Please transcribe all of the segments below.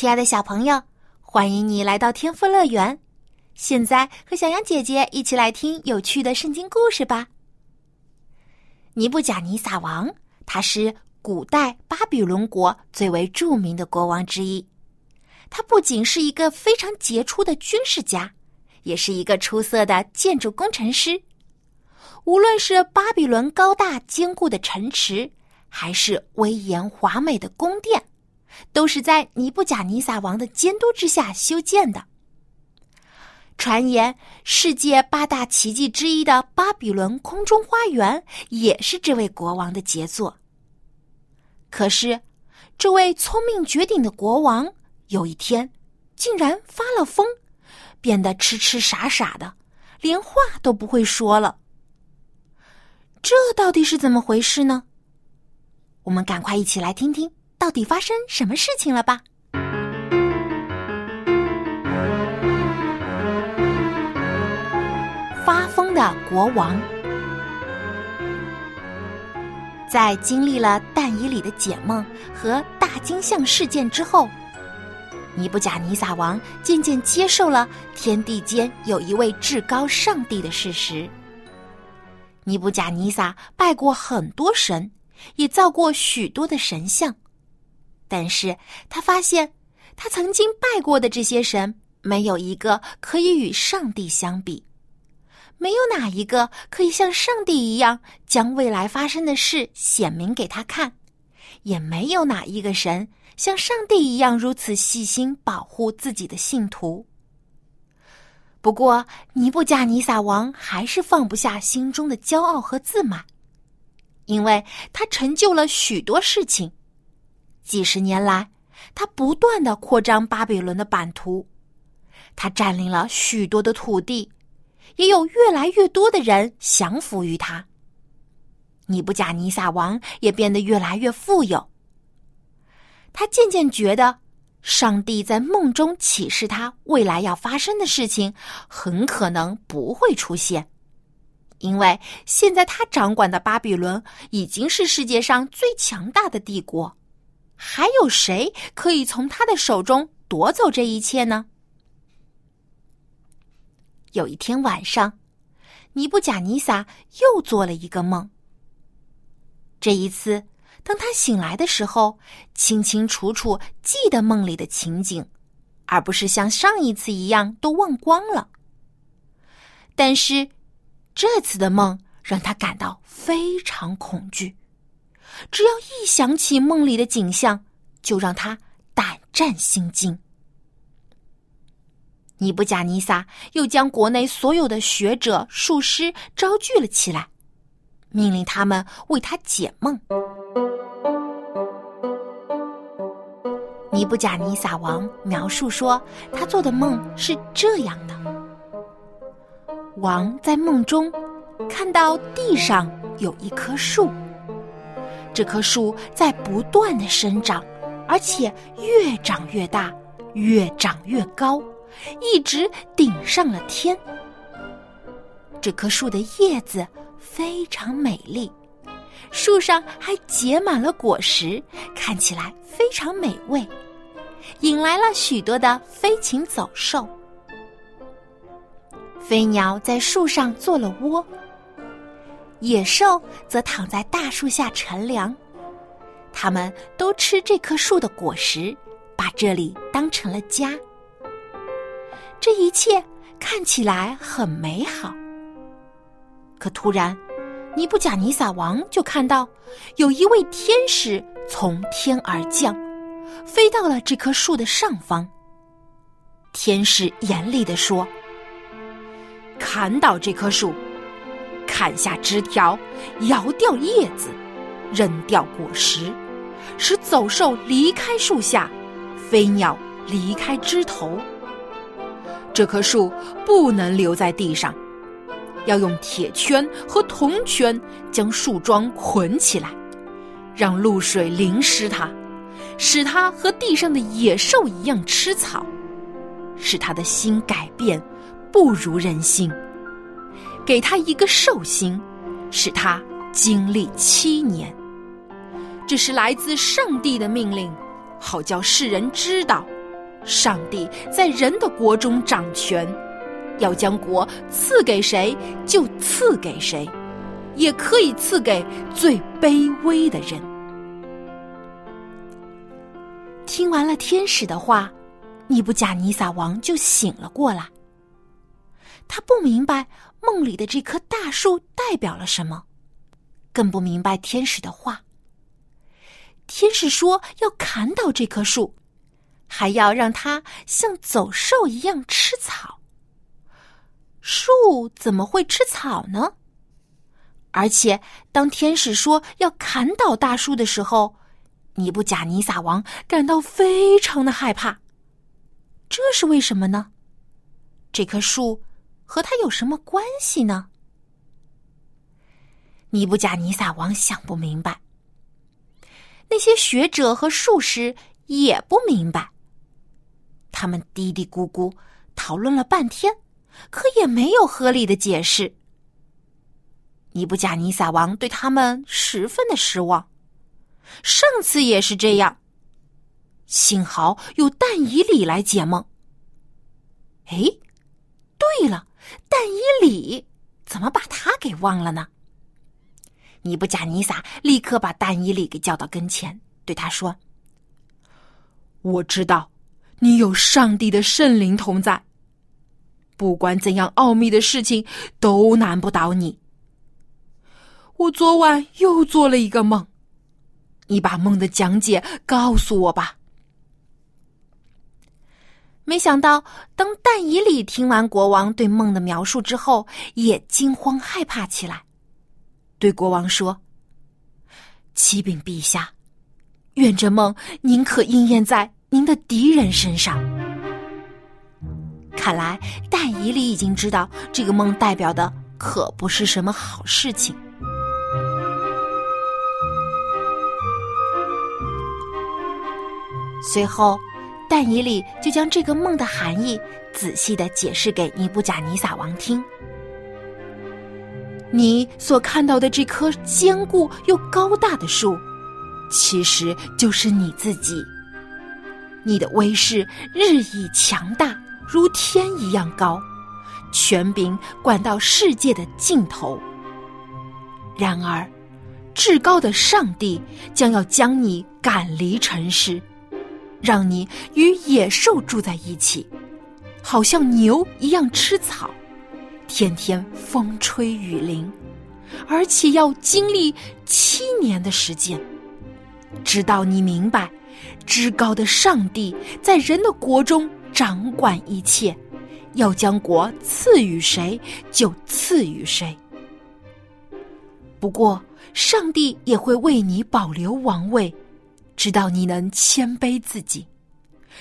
亲爱的小朋友，欢迎你来到天赋乐园。现在和小羊姐姐一起来听有趣的圣经故事吧。尼布甲尼撒王，他是古代巴比伦国最为著名的国王之一。他不仅是一个非常杰出的军事家，也是一个出色的建筑工程师。无论是巴比伦高大坚固的城池，还是威严华美的宫殿。都是在尼布甲尼撒王的监督之下修建的。传言世界八大奇迹之一的巴比伦空中花园也是这位国王的杰作。可是，这位聪明绝顶的国王有一天竟然发了疯，变得痴痴傻傻的，连话都不会说了。这到底是怎么回事呢？我们赶快一起来听听。到底发生什么事情了吧？发疯的国王，在经历了但以里的解梦和大金像事件之后，尼布甲尼撒王渐渐接受了天地间有一位至高上帝的事实。尼布甲尼撒拜过很多神，也造过许多的神像。但是他发现，他曾经拜过的这些神，没有一个可以与上帝相比，没有哪一个可以像上帝一样将未来发生的事显明给他看，也没有哪一个神像上帝一样如此细心保护自己的信徒。不过，尼布加尼撒王还是放不下心中的骄傲和自满，因为他成就了许多事情。几十年来，他不断的扩张巴比伦的版图，他占领了许多的土地，也有越来越多的人降服于他。尼布甲尼撒王也变得越来越富有。他渐渐觉得，上帝在梦中启示他未来要发生的事情，很可能不会出现，因为现在他掌管的巴比伦已经是世界上最强大的帝国。还有谁可以从他的手中夺走这一切呢？有一天晚上，尼布贾尼撒又做了一个梦。这一次，当他醒来的时候，清清楚楚记得梦里的情景，而不是像上一次一样都忘光了。但是，这次的梦让他感到非常恐惧。只要一想起梦里的景象，就让他胆战心惊。尼布贾尼撒又将国内所有的学者、术师招聚了起来，命令他们为他解梦。尼布贾尼撒王描述说，他做的梦是这样的：王在梦中看到地上有一棵树。这棵树在不断的生长，而且越长越大，越长越高，一直顶上了天。这棵树的叶子非常美丽，树上还结满了果实，看起来非常美味，引来了许多的飞禽走兽。飞鸟在树上做了窝。野兽则躺在大树下乘凉，它们都吃这棵树的果实，把这里当成了家。这一切看起来很美好。可突然，尼布甲尼撒王就看到有一位天使从天而降，飞到了这棵树的上方。天使严厉地说：“砍倒这棵树。”砍下枝条，摇掉叶子，扔掉果实，使走兽离开树下，飞鸟离开枝头。这棵树不能留在地上，要用铁圈和铜圈将树桩捆起来，让露水淋湿它，使它和地上的野兽一样吃草，使它的心改变，不如人心，给他一个寿星，使他经历七年。这是来自上帝的命令，好叫世人知道。上帝在人的国中掌权，要将国赐给谁就赐给谁，也可以赐给最卑微的人。听完了天使的话，尼布甲尼撒王就醒了过来。他不明白梦里的这棵大树代表了什么，更不明白天使的话。天使说要砍倒这棵树。还要让它像走兽一样吃草。树怎么会吃草呢？而且，当天使说要砍倒大树的时候，尼布甲尼撒王感到非常的害怕。这是为什么呢？这棵树和他有什么关系呢？尼布甲尼撒王想不明白。那些学者和术士也不明白。他们嘀嘀咕咕讨论了半天，可也没有合理的解释。尼布甲尼撒王对他们十分的失望，上次也是这样。幸好有但以里来解梦。哎，对了，但以里怎么把他给忘了呢？尼布甲尼撒立刻把但以里给叫到跟前，对他说：“我知道。”你有上帝的圣灵同在，不管怎样奥秘的事情都难不倒你。我昨晚又做了一个梦，你把梦的讲解告诉我吧。没想到，当但以里听完国王对梦的描述之后，也惊慌害怕起来，对国王说：“启禀陛下，愿这梦宁可应验在。”您的敌人身上，看来但以里已经知道这个梦代表的可不是什么好事情。随后，但以理就将这个梦的含义仔细的解释给尼布甲尼撒王听。你所看到的这棵坚固又高大的树，其实就是你自己。你的威势日益强大，如天一样高，权柄管到世界的尽头。然而，至高的上帝将要将你赶离尘世，让你与野兽住在一起，好像牛一样吃草，天天风吹雨淋，而且要经历七年的时间，直到你明白。至高的上帝在人的国中掌管一切，要将国赐予谁就赐予谁。不过，上帝也会为你保留王位，直到你能谦卑自己。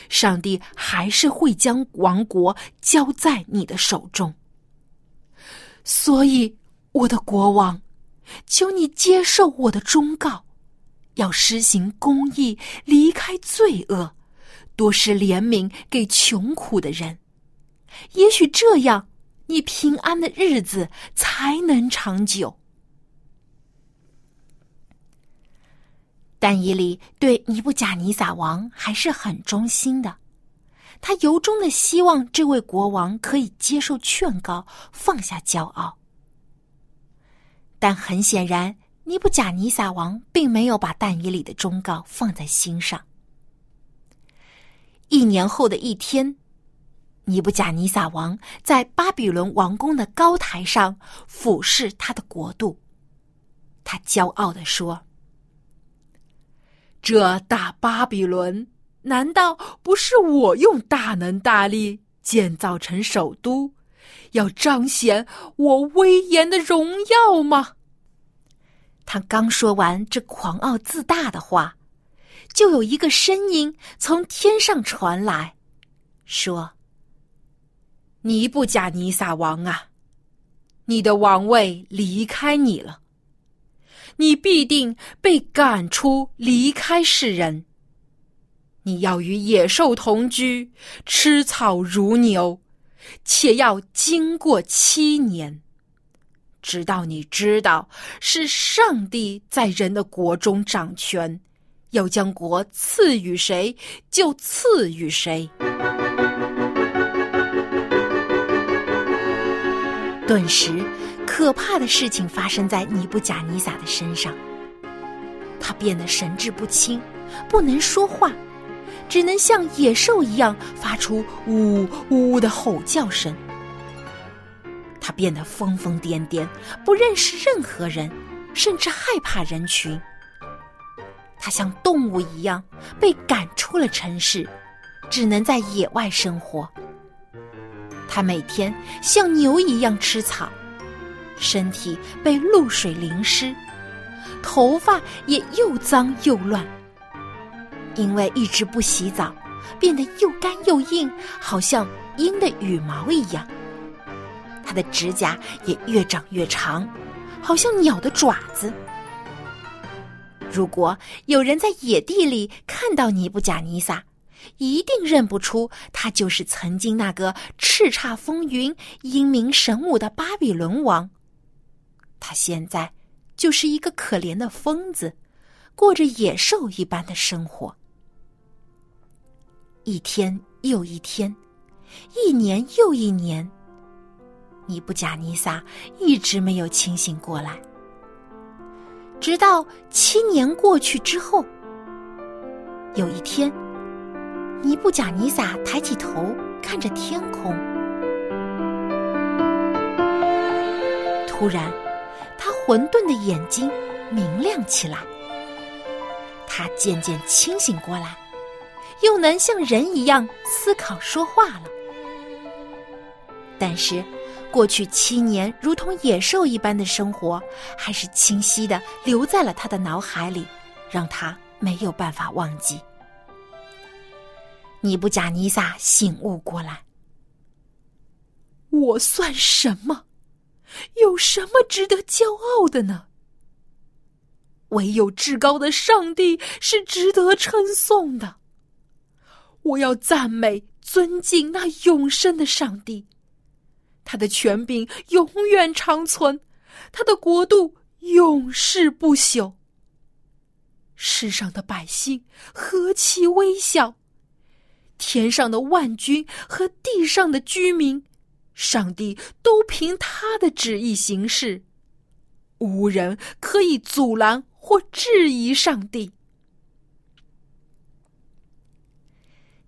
上帝还是会将王国交在你的手中。所以，我的国王，求你接受我的忠告。要施行公义，离开罪恶，多施怜悯给穷苦的人。也许这样，你平安的日子才能长久。但以理对尼布甲尼撒王还是很忠心的，他由衷的希望这位国王可以接受劝告，放下骄傲。但很显然。尼布甲尼撒王并没有把但以里的忠告放在心上。一年后的一天，尼布甲尼撒王在巴比伦王宫的高台上俯视他的国度，他骄傲的说：“这大巴比伦，难道不是我用大能大力建造成首都，要彰显我威严的荣耀吗？”他刚说完这狂傲自大的话，就有一个声音从天上传来，说：“尼布甲尼撒王啊，你的王位离开你了，你必定被赶出，离开世人。你要与野兽同居，吃草如牛，且要经过七年。”直到你知道是上帝在人的国中掌权，要将国赐予谁就赐予谁。顿时，可怕的事情发生在尼布甲尼撒的身上。他变得神志不清，不能说话，只能像野兽一样发出呜呜的吼叫声。他变得疯疯癫癫，不认识任何人，甚至害怕人群。他像动物一样被赶出了城市，只能在野外生活。他每天像牛一样吃草，身体被露水淋湿，头发也又脏又乱。因为一直不洗澡，变得又干又硬，好像鹰的羽毛一样。它的指甲也越长越长，好像鸟的爪子。如果有人在野地里看到尼布甲尼撒，一定认不出他就是曾经那个叱咤风云、英明神武的巴比伦王。他现在就是一个可怜的疯子，过着野兽一般的生活。一天又一天，一年又一年。尼布甲尼撒一直没有清醒过来，直到七年过去之后，有一天，尼布甲尼撒抬起头看着天空，突然，他混沌的眼睛明亮起来，他渐渐清醒过来，又能像人一样思考说话了，但是。过去七年如同野兽一般的生活，还是清晰的留在了他的脑海里，让他没有办法忘记。尼布甲尼撒醒悟过来：“我算什么？有什么值得骄傲的呢？唯有至高的上帝是值得称颂的。我要赞美、尊敬那永生的上帝。”他的权柄永远长存，他的国度永世不朽。世上的百姓何其微小，天上的万军和地上的居民，上帝都凭他的旨意行事，无人可以阻拦或质疑上帝。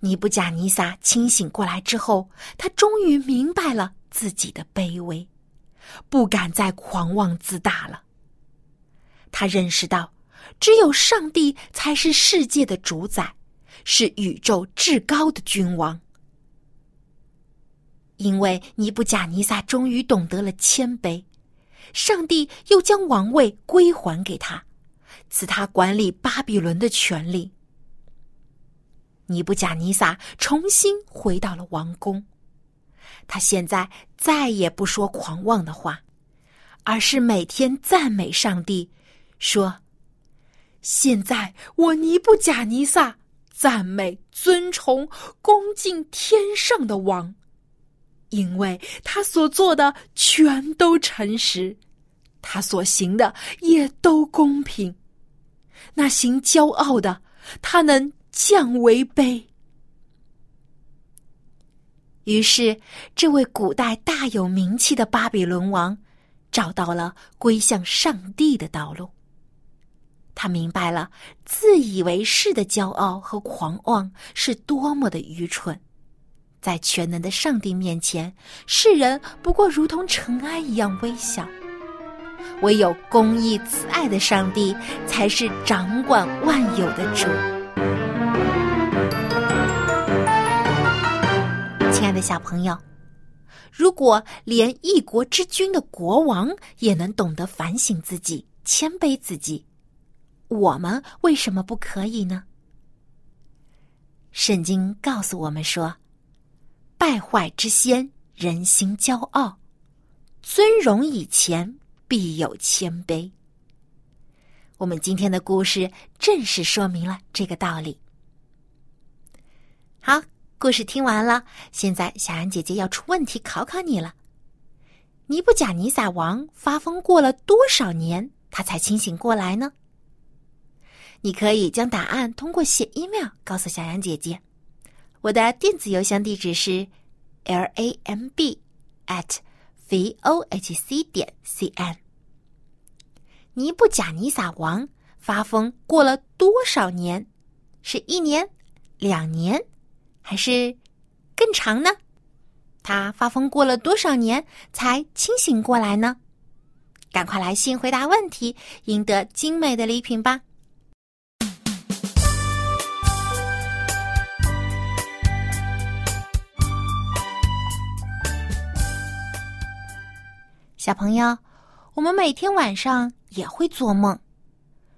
尼布甲尼撒清醒过来之后，他终于明白了。自己的卑微，不敢再狂妄自大了。他认识到，只有上帝才是世界的主宰，是宇宙至高的君王。因为尼布甲尼撒终于懂得了谦卑，上帝又将王位归还给他，赐他管理巴比伦的权利。尼布甲尼撒重新回到了王宫。他现在再也不说狂妄的话，而是每天赞美上帝，说：“现在我尼布甲尼撒赞美、尊崇、恭敬天上的王，因为他所做的全都诚实，他所行的也都公平。那行骄傲的，他能降为卑。”于是，这位古代大有名气的巴比伦王，找到了归向上帝的道路。他明白了自以为是的骄傲和狂妄是多么的愚蠢，在全能的上帝面前，世人不过如同尘埃一样微小。唯有公义慈爱的上帝，才是掌管万有的主。亲爱的小朋友，如果连一国之君的国王也能懂得反省自己、谦卑自己，我们为什么不可以呢？圣经告诉我们说：“败坏之先，人心骄傲；尊荣以前，必有谦卑。”我们今天的故事正是说明了这个道理。好，故事听完了，现在小安姐姐要出问题考考你了。尼布甲尼撒王发疯过了多少年，他才清醒过来呢？你可以将答案通过写 email 告诉小杨姐姐。我的电子邮箱地址是 l a m b at v o h c 点 c n。尼布甲尼撒王发疯过了多少年？是一年、两年，还是更长呢？他发疯过了多少年才清醒过来呢？赶快来信回答问题，赢得精美的礼品吧！小朋友，我们每天晚上也会做梦，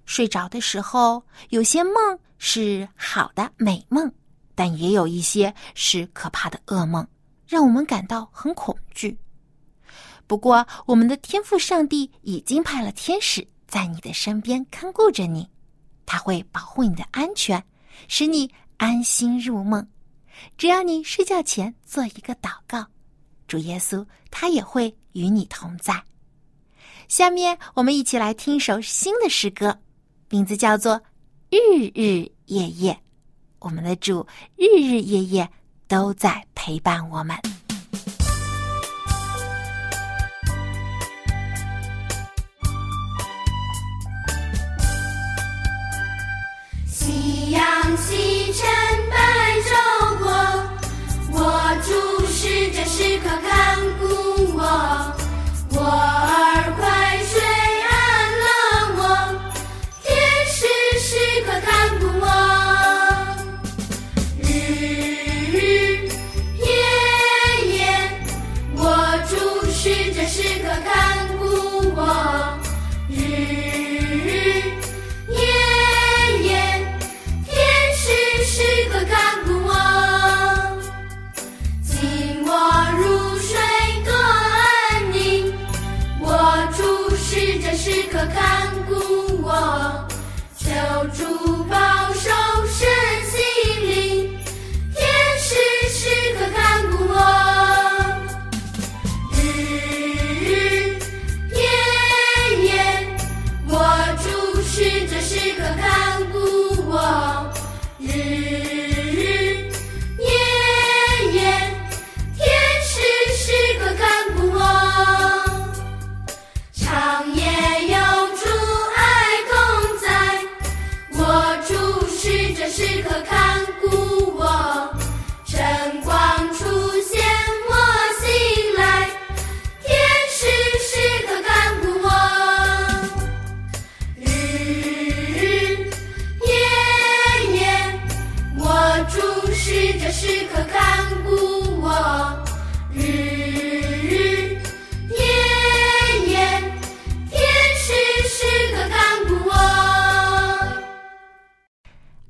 睡着的时候，有些梦是好的美梦，但也有一些是可怕的噩梦，让我们感到很恐惧。不过，我们的天赋上帝已经派了天使在你的身边看顾着你，他会保护你的安全，使你安心入梦。只要你睡觉前做一个祷告，主耶稣他也会。与你同在。下面我们一起来听一首新的诗歌，名字叫做《日日夜夜》。我们的主日日夜夜都在陪伴我们。夕阳西沉，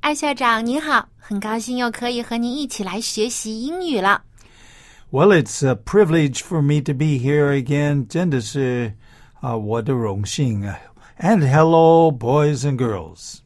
艾校长您好，很高兴又可以和您一起来学习英语了。 Well, it's a privilege for me to be here again. 真的是啊，我的荣幸啊。And hello, boys and girls.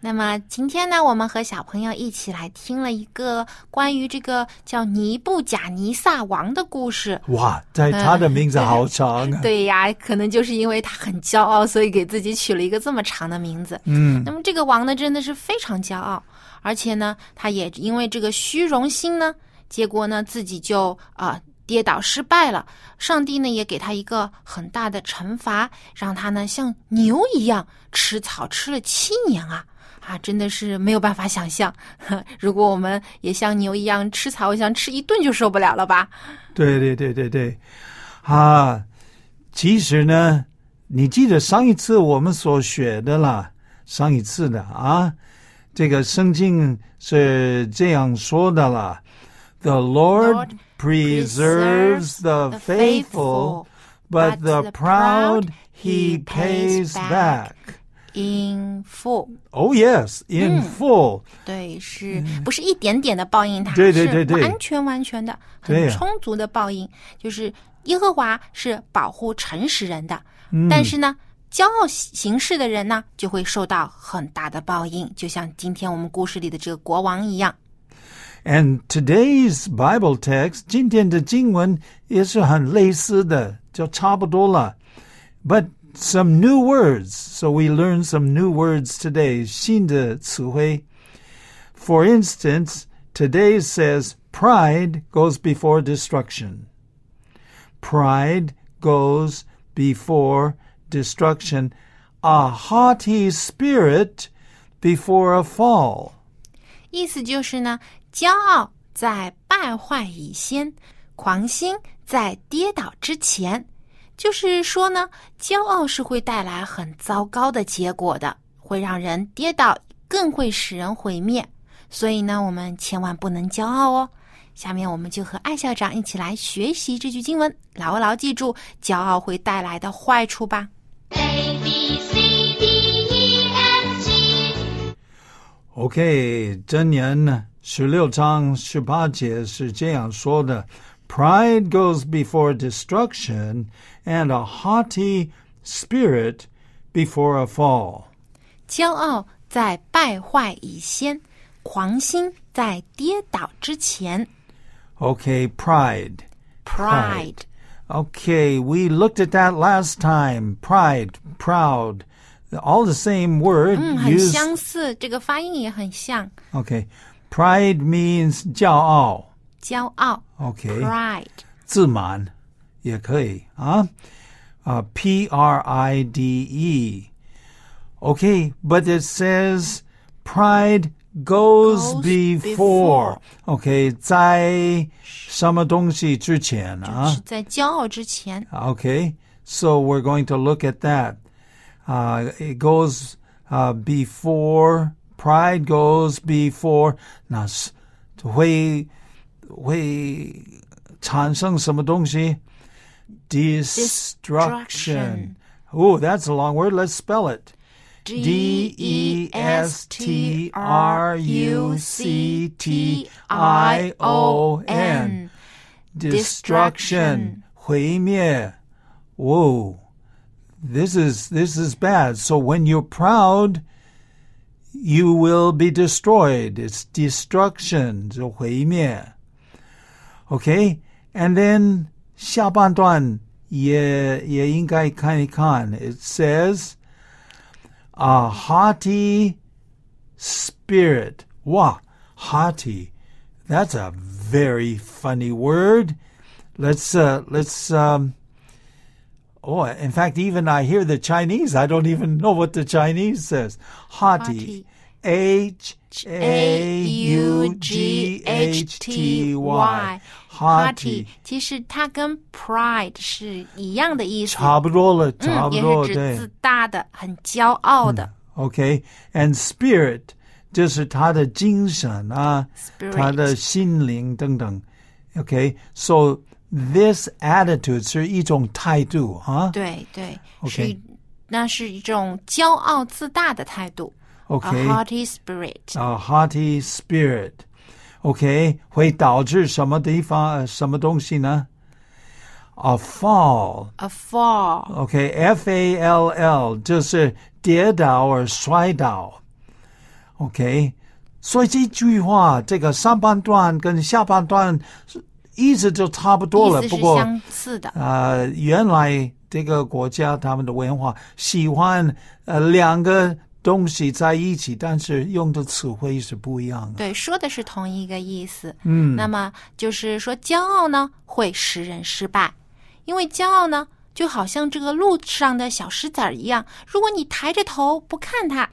那么今天呢，我们和小朋友一起来听了一个关于这个叫尼布甲尼撒王的故事。哇，在他的名字好长啊。对呀，可能就是因为他很骄傲，所以给自己取了一个这么长的名字。嗯那么这个王呢，真的是非常骄傲，而且呢，他也因为这个虚荣心呢，结果呢自己就啊、跌倒失败了。上帝呢也给他一个很大的惩罚，让他呢像牛一样吃草，吃了七年啊啊真的是没有办法想象。如果我们也像牛一样吃草我想吃一顿就受不了了吧？对对对对对。啊其实呢你记得上一次我们所学的啦上一次的啊这个圣经是这样说的啦 the lord preserves the faithful but the proud he pays back. In full，Oh yes, in full. 对，是不是一点点的报应他？对对对对是完全完全的，对呀很充足的报应。就是耶和华是保护诚实人的，嗯但是呢，骄傲行事的人呢，就会受到很大的报应，就像今天我们故事里的这个国王一样。And today's Bible text, 今天的经文也是很类似的，就差不多了。But some new words, so we learn some new words today. 新的词汇。For instance, today says pride goes before destruction. Pride goes before destruction. A haughty spirit before a fall. 意思就是呢，骄傲在败坏以先，狂心在跌倒之前。 就是说呢，骄傲是会带来很糟糕的结果的，会让人跌倒，更会使人毁灭。所以呢，我们千万不能骄傲哦。下面我们就和艾校长一起来学习这句经文，牢牢记住骄傲会带来的坏处吧。A B C D E F G OK，箴言十六章十八节是这样说的 ：“Pride goes before destruction, and a haughty spirit before a fall。骄傲在败坏以先，狂心在跌倒之前。 ”OK，pride、 Pride。 Okay, we looked at that last time. Pride, proud, all the same word 嗯，很 used. 相似，这个发音也很像。 Okay, pride means 骄傲。 骄傲 Okay. ，pride，自满也可以啊，啊，P R I D E。Okay, but it says pride goes, Goes before. before. Okay, 在什么东西之前啊？是在骄傲之前。 Okay, so we're going to look at that. Uh, it goes uh, before, pride goes before. 那是会 会产生什么东西？Destruction. Destruction. Oh, that's a long word. Let's spell it. D E S T R U C T I O N Destruction. 毁灭. Whoa. This is this is bad. So when you're proud, you will be destroyed. It's destruction. 就毁灭. Okay? And then Xiaban Khan. It says a haughty spirit. wa haughty. That's a very funny word. Let's uh, let's um, Oh, in fact, even I hear the Chinese. I don't even know what the Chinese says. Haughty. haughty. H A U G H T Y. Haughty. 其实它跟 pride 是一样的意思，差不多了，差嗯，也不多，是指对。自大的、很骄傲的。Okay, and spirit 就是他的精神啊，Spirit 他的心灵等等。Okay, so this attitude 是一种态度啊。对对 OK 是一那是一种骄傲自大的态度。A Okay, haughty spirit，a haughty spirit. Okay, 会导致什么地方、呃什么东西呢？A fall. a fall，OK, F A L L 就是跌倒或摔倒。OK，所以这句话，这个上半段跟下半段是意思就差不多了。意思是不过，相似的。呃，原来这个国家他们的文化喜欢呃两个东西在一起，但是用的词汇是不一样的。对，说的是同一个意思。嗯，那么就是说，骄傲呢会使人失败，因为骄傲呢就好像这个路上的小石子儿一样，如果你抬着头不看它，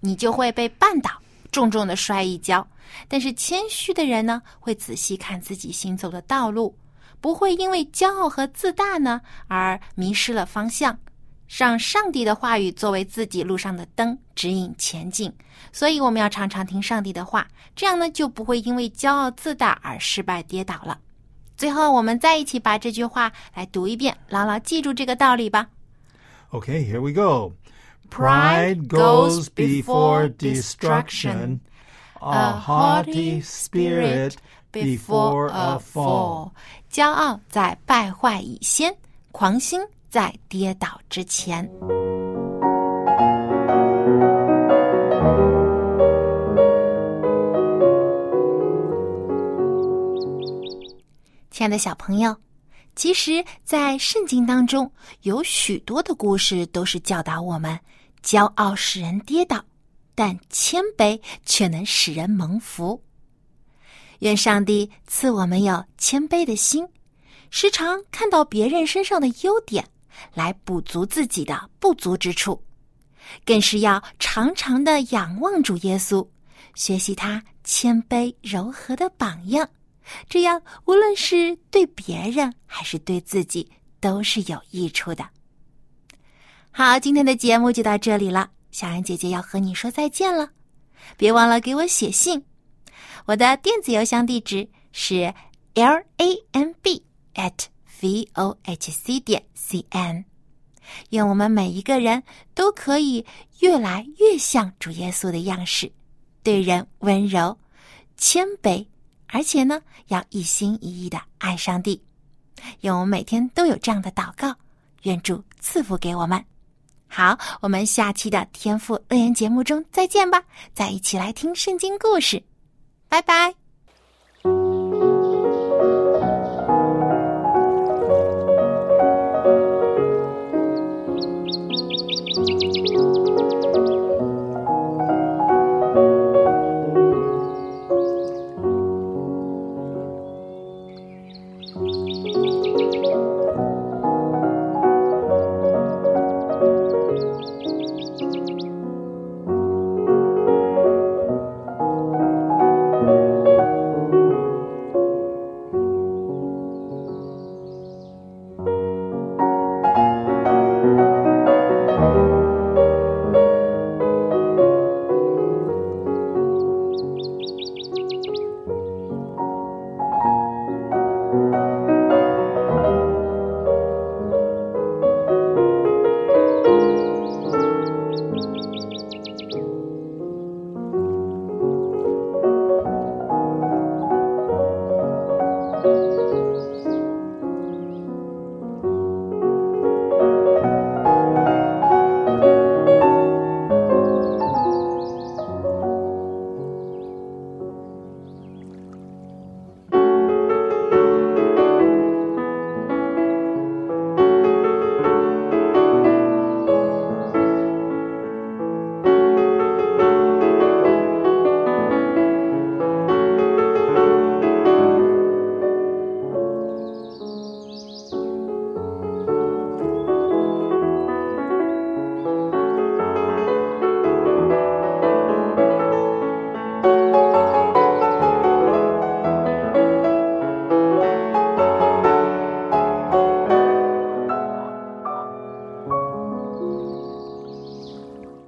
你就会被绊倒，重重的摔一跤。但是谦虚的人呢，会仔细看自己行走的道路，不会因为骄傲和自大呢而迷失了方向。让上帝的话语作为自己路上的灯，指引前进。所以我们要常常听上帝的话，这样呢就不会因为骄傲自大而失败跌倒了。最后，我们再一起把这句话来读一遍，牢牢记住这个道理吧。Okay, here we go. Pride goes before destruction, a haughty spirit before a fall. 骄傲在败坏以先，狂心在跌倒之前。亲爱的小朋友，其实，在圣经当中有许多的故事都是教导我们：骄傲使人跌倒，但谦卑却能使人蒙福。愿上帝赐我们有谦卑的心，时常看到别人身上的优点，来补足自己的不足之处；更是要常常的仰望主耶稣，学习他谦卑柔和的榜样。这样，无论是对别人还是对自己，都是有益处的。好，今天的节目就到这里了，小安姐姐要和你说再见了。别忘了给我写信，我的电子邮箱地址是 l a m b at v o h c 点 c n。愿我们每一个人都可以越来越像主耶稣的样式，对人温柔、谦卑。而且呢，要一心一意的爱上帝，愿我们每天都有这样的祷告，愿主赐福给我们。好，我们下期的天赋乐园节目中再见吧，再一起来听圣经故事，拜拜。